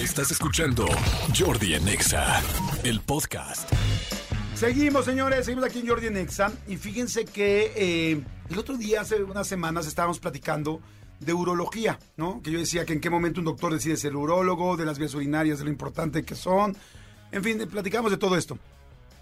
Estás escuchando Jordi Anexa, el podcast. Seguimos, señores, seguimos aquí en Jordi en Exa. Y fíjense que eh, el otro día, hace unas semanas, estábamos platicando de urología, ¿no? Que yo decía que en qué momento un doctor decide ser urólogo, de las vías urinarias, de lo importante que son. En fin, platicamos de todo esto.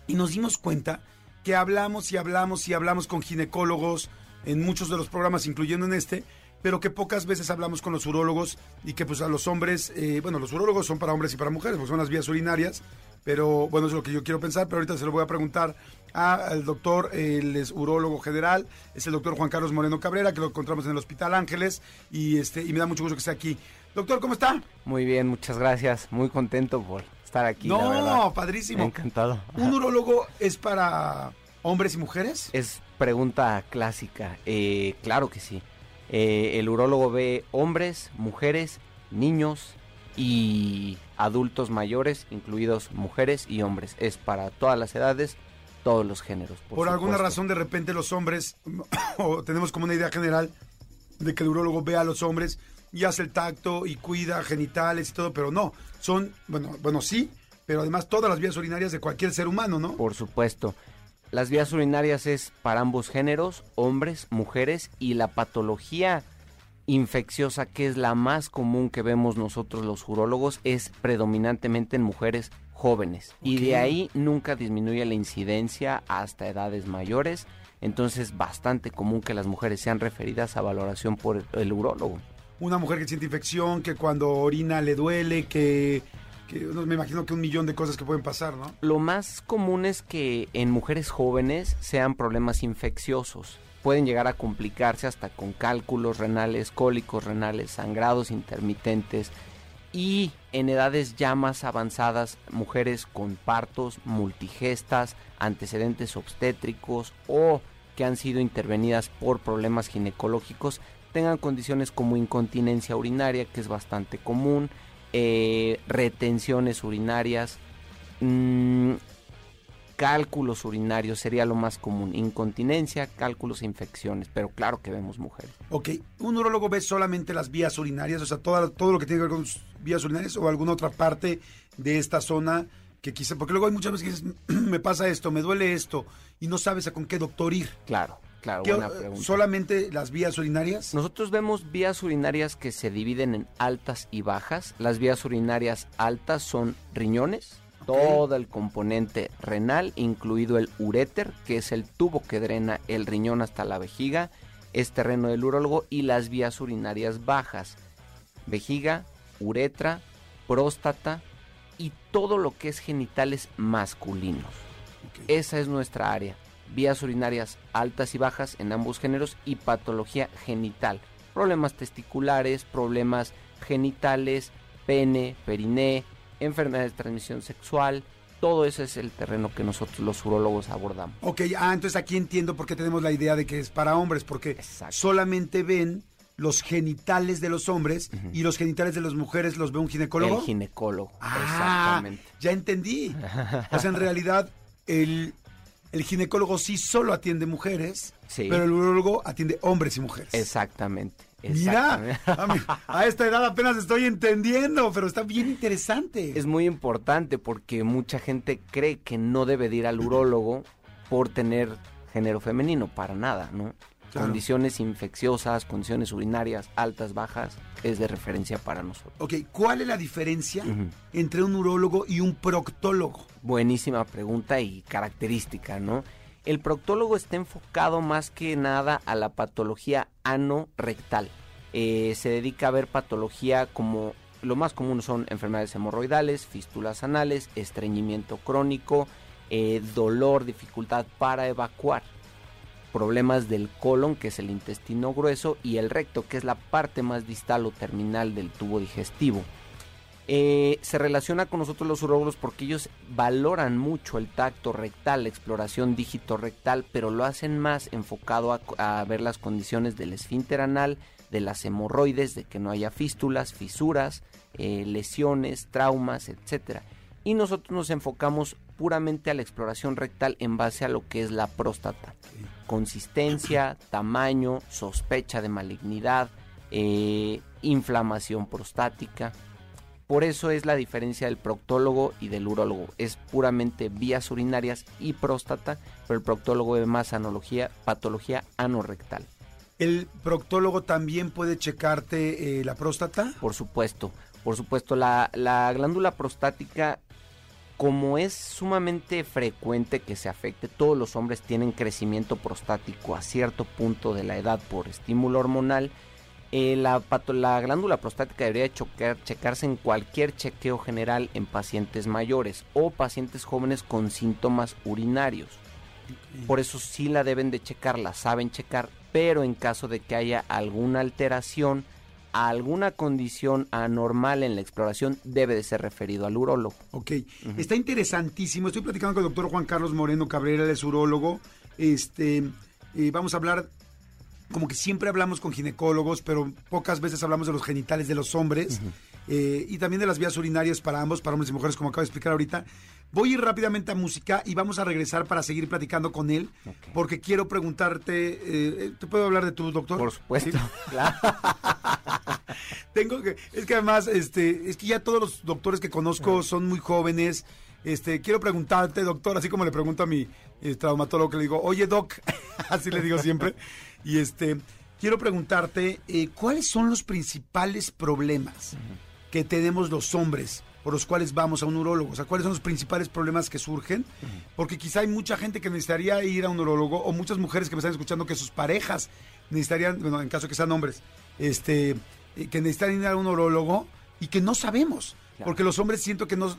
Y nos dimos cuenta que hablamos y hablamos y hablamos con ginecólogos en muchos de los programas, incluyendo en este, pero que pocas veces hablamos con los urólogos y que pues a los hombres, eh, bueno, los urólogos son para hombres y para mujeres, pues son las vías urinarias, pero bueno, eso es lo que yo quiero pensar, pero ahorita se lo voy a preguntar al doctor, él es urólogo general, es el doctor Juan Carlos Moreno Cabrera, que lo encontramos en el Hospital Ángeles, y este y me da mucho gusto que esté aquí. Doctor, ¿cómo está? Muy bien, muchas gracias, muy contento por estar aquí. No, padrísimo. Encantado. ¿Un urólogo es para hombres y mujeres? Es pregunta clásica, eh, claro que sí. Eh, el urólogo ve hombres, mujeres, niños y adultos mayores, incluidos mujeres y hombres. Es para todas las edades, todos los géneros. Por, alguna razón, de repente los hombres, o tenemos como una idea general de que el urólogo ve a los hombres y hace el tacto y cuida genitales y todo, pero no, son, bueno, bueno sí, pero además todas las vías urinarias de cualquier ser humano, ¿no? Por supuesto. Las vías urinarias es para ambos géneros, hombres, mujeres, y la patología infecciosa, que es la más común que vemos nosotros los urólogos, es predominantemente en mujeres jóvenes. Y de ahí nunca disminuye la incidencia hasta edades mayores. Entonces es bastante común que las mujeres sean referidas a valoración por el urólogo. Una mujer que siente infección, que cuando orina le duele, que me imagino que un millón de cosas que pueden pasar, ¿no? Lo más común es que en mujeres jóvenes sean problemas infecciosos. Pueden llegar a complicarse hasta con cálculos renales, cólicos renales, sangrados intermitentes y en edades ya más avanzadas, mujeres con partos, multigestas, antecedentes obstétricos o que han sido intervenidas por problemas ginecológicos tengan condiciones como incontinencia urinaria, que es bastante común, eh, retenciones urinarias, mm, cálculos urinarios sería lo más común, incontinencia, cálculos e infecciones, pero claro que vemos mujeres. Ok, ¿un urólogo ve solamente las vías urinarias, o sea, todo, todo lo que tiene que ver con vías urinarias o alguna otra parte de esta zona? que quizá, porque luego hay muchas veces que dices, me pasa esto, me duele esto, y no sabes a con qué doctor ir. Claro. Claro, buena pregunta. ¿Solamente las vías urinarias? Nosotros vemos vías urinarias que se dividen en altas y bajas. Las vías urinarias altas son riñones, todo el componente renal, incluido el uréter, que es el tubo que drena el riñón hasta la vejiga, es terreno del urólogo, y las vías urinarias bajas, vejiga, uretra, próstata y todo lo que es genitales masculinos. Esa es nuestra área vías urinarias altas y bajas en ambos géneros y patología genital. Problemas testiculares, problemas genitales, pene, periné, enfermedades de transmisión sexual. Todo eso es el terreno que nosotros los urólogos abordamos. Ok, ah, entonces aquí entiendo por qué tenemos la idea de que es para hombres, porque solamente ven los genitales de los hombres y los genitales de las mujeres los ve un ginecólogo. El ginecólogo, ah, exactamente. Ya entendí. o sea, en realidad el el ginecólogo sí solo atiende mujeres, pero el urologo atiende hombres y mujeres. Exactamente. Mira, a, esta edad apenas estoy entendiendo, pero está bien interesante. Es muy importante porque mucha gente cree que no debe de ir al urólogo por tener género femenino, para nada, ¿no? Condiciones infecciosas, condiciones urinarias altas, bajas, es de referencia para nosotros. Ok, ¿cuál es la diferencia entre un urólogo y un proctólogo? Buenísima pregunta y característica, ¿no? El proctólogo está enfocado más que nada a la patología ano-rectal. Eh, se dedica a ver patología como lo más común son enfermedades hemorroidales, fístulas anales, estreñimiento crónico, eh, dolor, dificultad para evacuar problemas del colon, que es el intestino grueso, y el recto, que es la parte más distal o terminal del tubo digestivo. Eh, se relaciona con nosotros los urólogos porque ellos valoran mucho el tacto rectal, la exploración dígito rectal, pero lo hacen más enfocado a, ver las condiciones del esfínter anal, de las hemorroides, de que no haya fístulas, fisuras, eh, lesiones, traumas, etc. Y nosotros nos enfocamos puramente a la exploración rectal en base a lo que es la próstata consistencia, tamaño, sospecha de malignidad, eh, inflamación prostática. Por eso es la diferencia del proctólogo y del urólogo. Es puramente vías urinarias y próstata, pero el proctólogo ve más analogía, patología anorrectal. ¿El proctólogo también puede checarte eh, la próstata? Por supuesto, por supuesto. La, la glándula prostática, como es sumamente frecuente que se afecte, todos los hombres tienen crecimiento prostático a cierto punto de la edad por estímulo hormonal eh, la, la, glándula prostática debería chocar, checarse en cualquier chequeo general en pacientes mayores o pacientes jóvenes con síntomas urinarios. Por eso sí la deben de checar, la saben checar, pero en caso de que haya alguna alteración, alguna condición anormal en la exploración, debe de ser referido al urólogo. Ok, está interesantísimo. Estoy platicando con el doctor Juan Carlos Moreno Cabrera, el es urólogo. Este, eh, vamos a hablar como que siempre hablamos con ginecólogos, pero pocas veces hablamos de los genitales de los hombres eh, y también de las vías urinarias para ambos, para hombres y mujeres, como acabo de explicar ahorita. Voy a ir rápidamente a música y vamos a regresar para seguir platicando con él, porque quiero preguntarte, eh, ¿te puedo hablar de tu doctor? Por supuesto, claro. Tengo que, es que además, este, es que ya todos los doctores que conozco son muy jóvenes. Este, quiero preguntarte, doctor, así como le pregunto a mi eh, traumatólogo que le digo, oye, doc, así le digo siempre. Y este, quiero preguntarte, eh, ¿cuáles son los principales problemas que tenemos los hombres por los cuales vamos a un urólogo? O sea, ¿cuáles son los principales problemas que surgen? Porque quizá hay mucha gente que necesitaría ir a un urólogo o muchas mujeres que me están escuchando que sus parejas necesitarían, bueno, en caso que sean hombres, este, que necesitarían ir a un urólogo y que no sabemos. Porque los hombres siento que nos,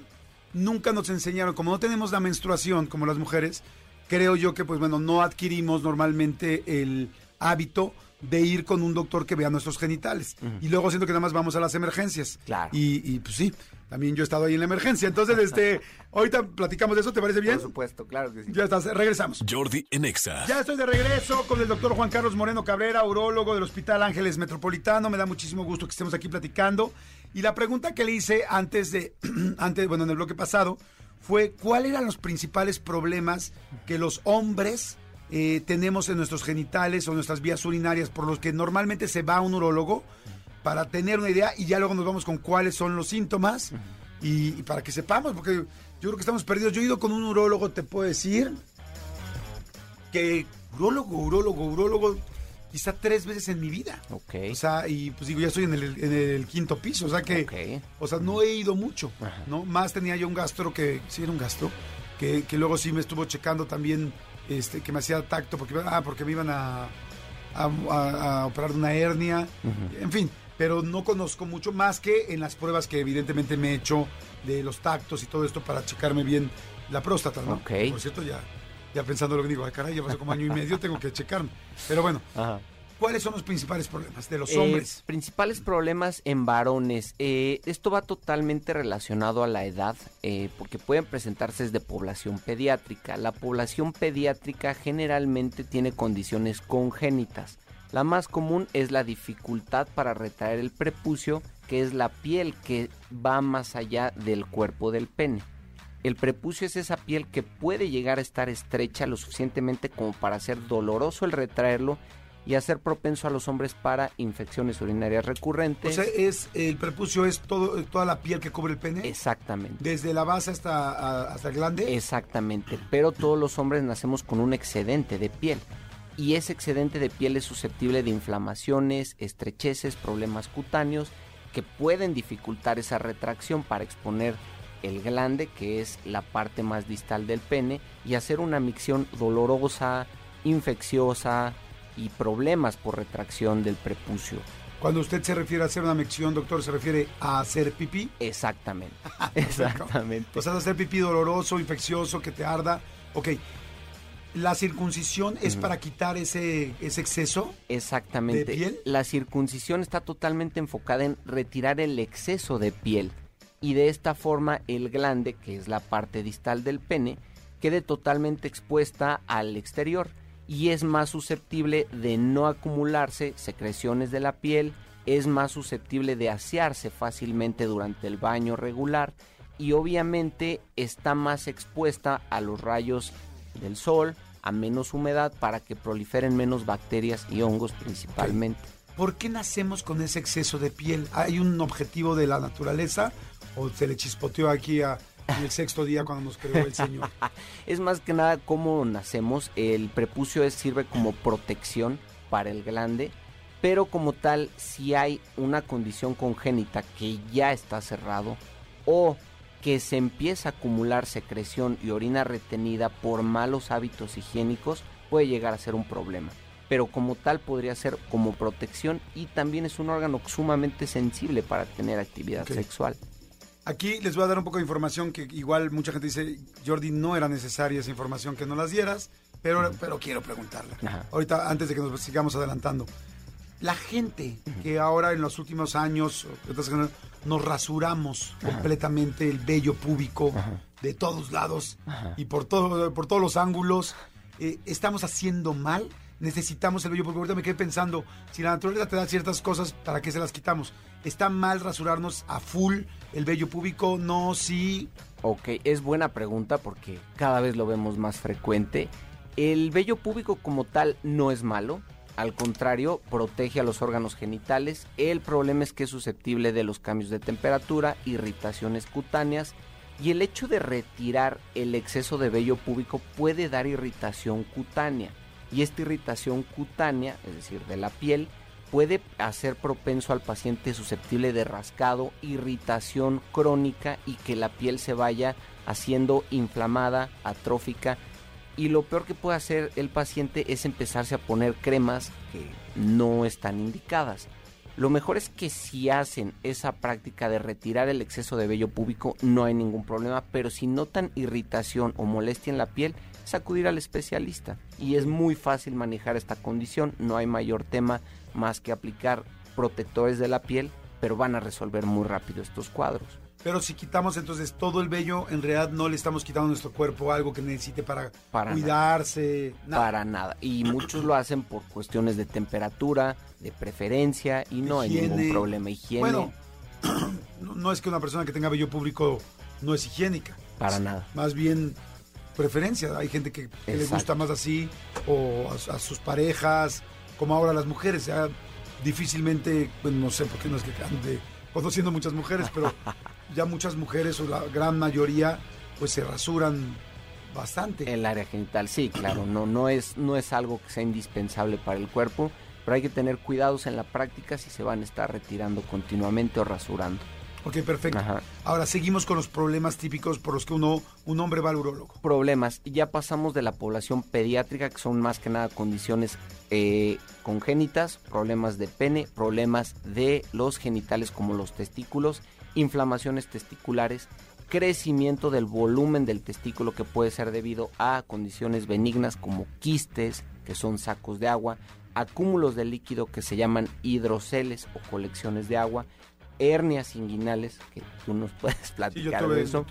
nunca nos enseñaron, como no tenemos la menstruación como las mujeres, creo yo que pues bueno, no adquirimos normalmente el hábito de ir con un doctor que vea nuestros genitales. Y luego siento que nada más vamos a las emergencias. Claro. Y, y, pues sí, también yo he estado ahí en la emergencia. Entonces, este, ahorita platicamos de eso, ¿te parece bien? Por supuesto, claro que sí. Ya estás, regresamos. Jordi Enexa. Ya estoy de regreso con el doctor Juan Carlos Moreno Cabrera, urólogo del Hospital Ángeles Metropolitano. Me da muchísimo gusto que estemos aquí platicando. Y la pregunta que le hice antes de, antes, bueno, en el bloque pasado, fue cuáles eran los principales problemas que los hombres eh, tenemos en nuestros genitales o nuestras vías urinarias por los que normalmente se va a un urólogo para tener una idea y ya luego nos vamos con cuáles son los síntomas y, para que sepamos, porque yo creo que estamos perdidos. Yo he ido con un urólogo, te puedo decir, que urólogo, urólogo, urólogo, quizá tres veces en mi vida. Ok. O sea, y pues digo, ya estoy en el, quinto piso, o sea que, o sea, no he ido mucho, ¿no? Más tenía yo un gastro que, sí era un gastro, que, que luego sí me estuvo checando también este, que me hacía tacto porque, ah, porque me iban a, a, operar de una hernia, en fin, pero no conozco mucho más que en las pruebas que evidentemente me he hecho de los tactos y todo esto para checarme bien la próstata, ¿no? Por cierto, ya, ya pensando lo que digo, ay caray, ya pasó como año y medio, tengo que checarme. Pero bueno, Ajá. ¿Cuáles son los principales problemas de los eh, hombres? principales problemas en varones. Eh, esto va totalmente relacionado a la edad, eh, porque pueden presentarse desde población pediátrica. La población pediátrica generalmente tiene condiciones congénitas. La más común es la dificultad para retraer el prepucio, que es la piel que va más allá del cuerpo del pene. El prepucio es esa piel que puede llegar a estar estrecha lo suficientemente como para ser doloroso el retraerlo y hacer propenso a los hombres para infecciones urinarias recurrentes. O sea, es el prepucio es todo toda la piel que cubre el pene. Exactamente. Desde la base hasta, hasta el glande. Exactamente. Pero todos los hombres nacemos con un excedente de piel. Y ese excedente de piel es susceptible de inflamaciones, estrecheces, problemas cutáneos que pueden dificultar esa retracción para exponer el glande, que es la parte más distal del pene, y hacer una micción dolorosa, infecciosa, y problemas por retracción del prepucio. Cuando usted se refiere a hacer una mección, doctor, ¿se refiere a hacer pipí? Exactamente. Exactamente. O sea, hacer pipí doloroso, infeccioso, que te arda. Ok. ¿La circuncisión es para quitar ese, ese exceso? Exactamente. ¿De piel? La circuncisión está totalmente enfocada en retirar el exceso de piel. Y de esta forma el glande, que es la parte distal del pene, quede totalmente expuesta al exterior y es más susceptible de no acumularse secreciones de la piel, es más susceptible de asearse fácilmente durante el baño regular y obviamente está más expuesta a los rayos del sol, a menos humedad para que proliferen menos bacterias y hongos principalmente. ¿Por qué nacemos con ese exceso de piel? ¿Hay un objetivo de la naturaleza o se le chispoteó aquí a, el sexto día cuando nos creó el Señor? es más que nada cómo nacemos. El prepucio es, sirve como protección para el glande, pero como tal, si hay una condición congénita que ya está cerrado o que se empieza a acumular secreción y orina retenida por malos hábitos higiénicos, puede llegar a ser un problema pero como tal podría ser como protección y también es un órgano sumamente sensible para tener actividad sexual. Aquí les voy a dar un poco de información que igual mucha gente dice, Jordi, no era necesaria esa información que no las dieras, pero, pero quiero preguntarla. Ahorita, antes de que nos sigamos adelantando. La gente que ahora en los últimos años nos rasuramos completamente el vello púbico de todos lados y por, todo, por todos los ángulos, eh, ¿estamos haciendo mal? Necesitamos el vello porque ahorita me quedé pensando, si la naturaleza te da ciertas cosas, ¿para qué se las quitamos? ¿Está mal rasurarnos a full el vello púbico? No, sí. Ok, es buena pregunta porque cada vez lo vemos más frecuente. El vello púbico como tal no es malo, al contrario, protege a los órganos genitales. El problema es que es susceptible de los cambios de temperatura, irritaciones cutáneas y el hecho de retirar el exceso de vello púbico puede dar irritación cutánea y esta irritación cutánea, es decir, de la piel, puede hacer propenso al paciente susceptible de rascado, irritación crónica y que la piel se vaya haciendo inflamada, atrófica. Y lo peor que puede hacer el paciente es empezarse a poner cremas que no están indicadas. Lo mejor es que si hacen esa práctica de retirar el exceso de vello púbico no hay ningún problema, pero si notan irritación o molestia en la piel, acudir al especialista. Y es muy fácil manejar esta condición, no hay mayor tema más que aplicar protectores de la piel, pero van a resolver muy rápido estos cuadros. Pero si quitamos entonces todo el vello, en realidad no le estamos quitando a nuestro cuerpo algo que necesite para, cuidarse. Para nada. Y muchos lo hacen por cuestiones de temperatura, de preferencia y no hay ningún problema. Higiene. Bueno, no es que una persona que tenga vello público no es higiénica. Para nada. Más bien preferencia. Hay gente que, le gusta más así, o a, sus parejas, como ahora las mujeres. Ya difícilmente, pues no sé por qué no es que ande conociendo muchas mujeres, pero ya muchas mujeres, o la gran mayoría, pues se rasuran bastante. El área genital, sí, claro, no, no, es, no es algo que sea indispensable para el cuerpo, pero hay que tener cuidados en la práctica si se van a estar retirando continuamente o rasurando. Ok, perfecto. Ahora seguimos con los problemas típicos por los que uno, un hombre va al urólogo. Problemas. Ya pasamos de la población pediátrica, que son más que nada condiciones eh, congénitas, problemas de pene, problemas de los genitales como los testículos, inflamaciones testiculares, crecimiento del volumen del testículo que puede ser debido a condiciones benignas como quistes, que son sacos de agua, acúmulos de líquido que se llaman hidroceles o colecciones de agua, hernias inguinales, que tú nos puedes platicar de eso.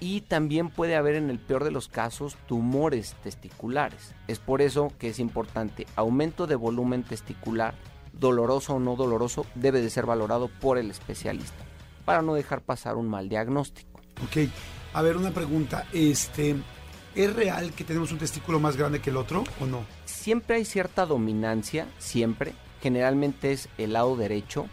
Y también puede haber en el peor de los casos tumores testiculares. Es por eso que es importante, aumento de volumen testicular, doloroso o no doloroso, debe de ser valorado por el especialista, para no dejar pasar un mal diagnóstico. Ok, a ver una pregunta, este, ¿es real que tenemos un testículo más grande que el otro o no? Siempre hay cierta dominancia, siempre, generalmente es el lado derecho,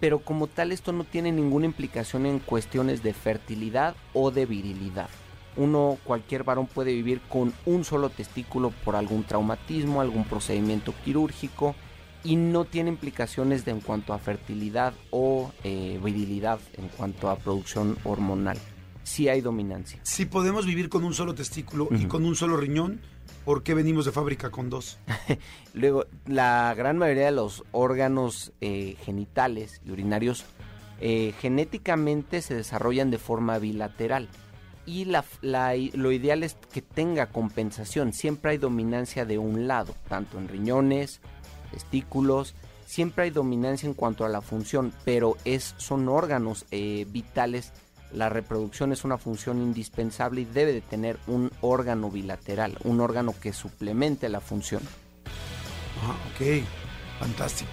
pero como tal esto no tiene ninguna implicación en cuestiones de fertilidad o de virilidad. Uno, cualquier varón puede vivir con un solo testículo por algún traumatismo, algún procedimiento quirúrgico y no tiene implicaciones de, en cuanto a fertilidad o eh, virilidad en cuanto a producción hormonal. Sí hay dominancia. Si podemos vivir con un solo testículo y con un solo riñón, ¿Por qué venimos de fábrica con dos? Luego, la gran mayoría de los órganos eh, genitales y urinarios eh, genéticamente se desarrollan de forma bilateral. Y lo ideal es que tenga compensación. Siempre hay dominancia de un lado, tanto en riñones, testículos. Siempre hay dominancia en cuanto a la función, pero es, son órganos eh, vitales la reproducción es una función indispensable y debe de tener un órgano bilateral, un órgano que suplemente la función. Ah, ok, fantástico.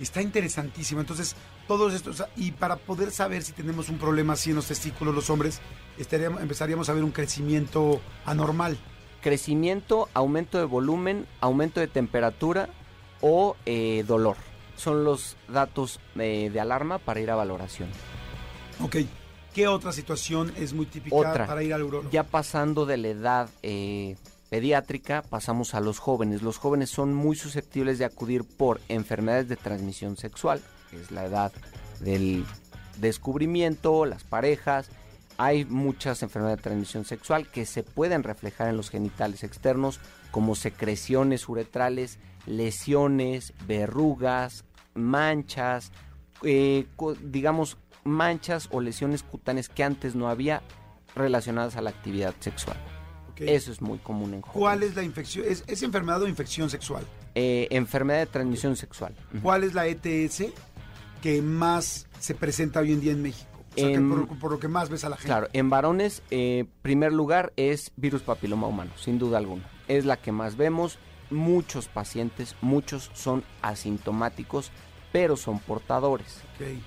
Está interesantísimo. Entonces, todos estos, y para poder saber si tenemos un problema así en los testículos los hombres, estaríamos, empezaríamos a ver un crecimiento anormal. Crecimiento, aumento de volumen, aumento de temperatura o eh, dolor. son los datos eh, de alarma para ir a valoración. Ok. ¿Qué otra situación es muy típica Otra. para ir al urólogo? Ya pasando de la edad eh, pediátrica, pasamos a los jóvenes. Los jóvenes son muy susceptibles de acudir por enfermedades de transmisión sexual, que es la edad del descubrimiento, las parejas. Hay muchas enfermedades de transmisión sexual que se pueden reflejar en los genitales externos, como secreciones uretrales, lesiones, verrugas, manchas, eh, digamos, manchas o lesiones cutáneas que antes no había relacionadas a la actividad sexual. Eso es muy común en jóvenes. ¿Cuál es la infección? ¿Es, es enfermedad o infección sexual? Eh, enfermedad de transmisión sexual. ¿Cuál es la ETS que más se presenta hoy en día en México? O sea, que En- por, por lo que más ves a la gente. Claro, en varones, eh, primer lugar es virus papiloma humano, sin duda alguna. Es la que más vemos. Muchos pacientes, muchos son asintomáticos, pero son portadores.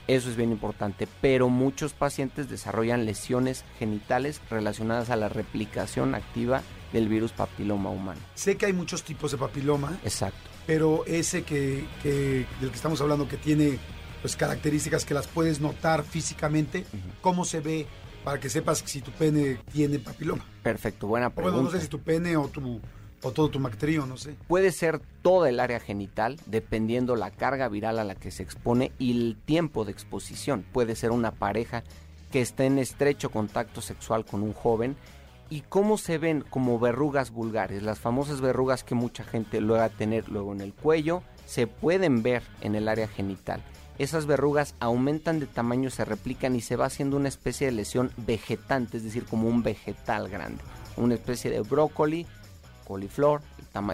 Eso es bien importante. Pero muchos pacientes desarrollan lesiones genitales relacionadas a la replicación activa del virus papiloma humano. Sé que hay muchos tipos de papiloma, Exacto. pero ese que, que- del que estamos hablando que tiene pues características que las puedes notar físicamente, ¿cómo se ve para que sepas si tu pene tiene papiloma? Perfecto, buena pregunta. bueno, no sé si tu pene o tu o todo tu bacterio, no sé. Puede ser toda el área genital, dependiendo la carga viral a la que se expone y el tiempo de exposición. Puede ser una pareja que esté en estrecho contacto sexual con un joven. ¿Y cómo se ven como verrugas vulgares? Las famosas verrugas que mucha gente luego a tener luego en el cuello, se pueden ver en el área genital. Esas verrugas aumentan de tamaño, se replican y se va haciendo una especie de lesión vegetante, es decir, como un vegetal grande. Una especie de brócoli coliflor,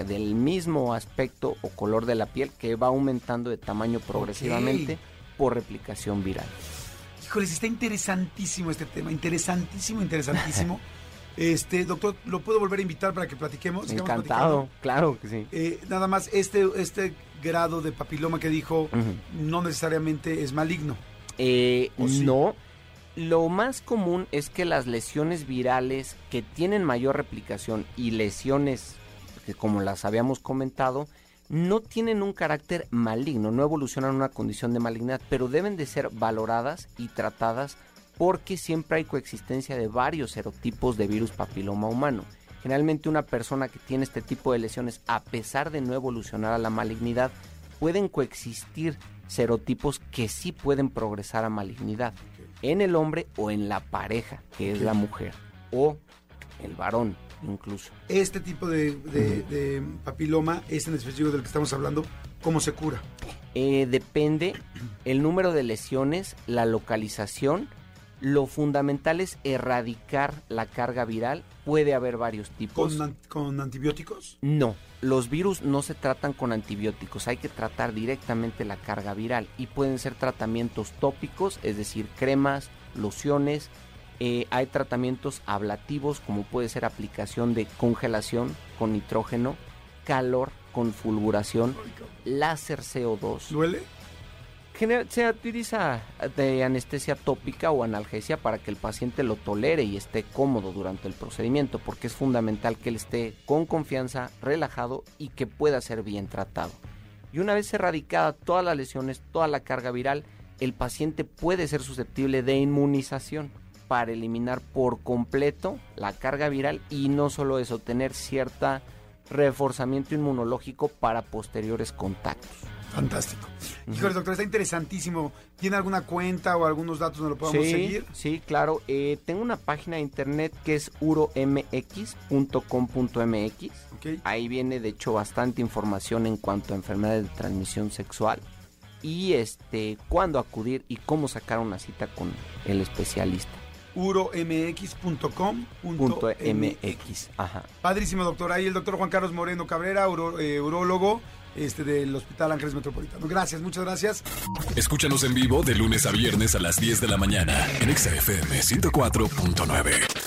del mismo aspecto o color de la piel que va aumentando de tamaño progresivamente por replicación viral. Híjoles, está interesantísimo este tema, interesantísimo, interesantísimo. este, doctor, ¿lo puedo volver a invitar para que platiquemos? Encantado, claro que sí. Eh, nada más, este, este grado de papiloma que dijo no necesariamente es maligno. Eh. No. Lo más común es que las lesiones virales que tienen mayor replicación y lesiones que como las habíamos comentado, no tienen un carácter maligno, no evolucionan una condición de malignidad, pero deben de ser valoradas y tratadas porque siempre hay coexistencia de varios serotipos de virus papiloma humano. Generalmente una persona que tiene este tipo de lesiones, a pesar de no evolucionar a la malignidad, pueden coexistir serotipos que sí pueden progresar a malignidad en el hombre o en la pareja, que es la mujer, o el varón incluso. Este tipo de, de- de papiloma, este en específico del que estamos hablando, ¿cómo se cura? Eh, depende el número de lesiones, la localización. Lo fundamental es erradicar la carga viral. Puede haber varios tipos. ¿Con, an- con antibióticos? No, los virus no se tratan con antibióticos, hay que tratar directamente la carga viral y pueden ser tratamientos tópicos, es decir, cremas, lociones, eh, hay tratamientos ablativos como puede ser aplicación de congelación con nitrógeno, calor con fulguración, láser CO2. ¿Duele? Se utiliza de anestesia tópica o analgesia para que el paciente lo tolere y esté cómodo durante el procedimiento, porque es fundamental que él esté con confianza, relajado y que pueda ser bien tratado. Y una vez erradicada todas las lesiones, toda la carga viral, el paciente puede ser susceptible de inmunización para eliminar por completo la carga viral y no solo eso, tener cierta reforzamiento inmunológico para posteriores contactos. Fantástico. Híjole, doctor, está interesantísimo. ¿Tiene alguna cuenta o algunos datos donde lo podamos sí, seguir? Sí, claro. Eh, tengo una página de internet que es uromx.com.mx. Ahí viene, de hecho, bastante información en cuanto a enfermedades de transmisión sexual y este cuándo acudir y cómo sacar una cita con el especialista. uromx.com.mx. Ajá. Padrísimo, doctor. Ahí el doctor Juan Carlos Moreno Cabrera, uro- eh, urólogo este, del Hospital Ángeles Metropolitano. Gracias, muchas gracias. Escúchanos en vivo de lunes a viernes a las 10 de la mañana en Exa FM 104.9.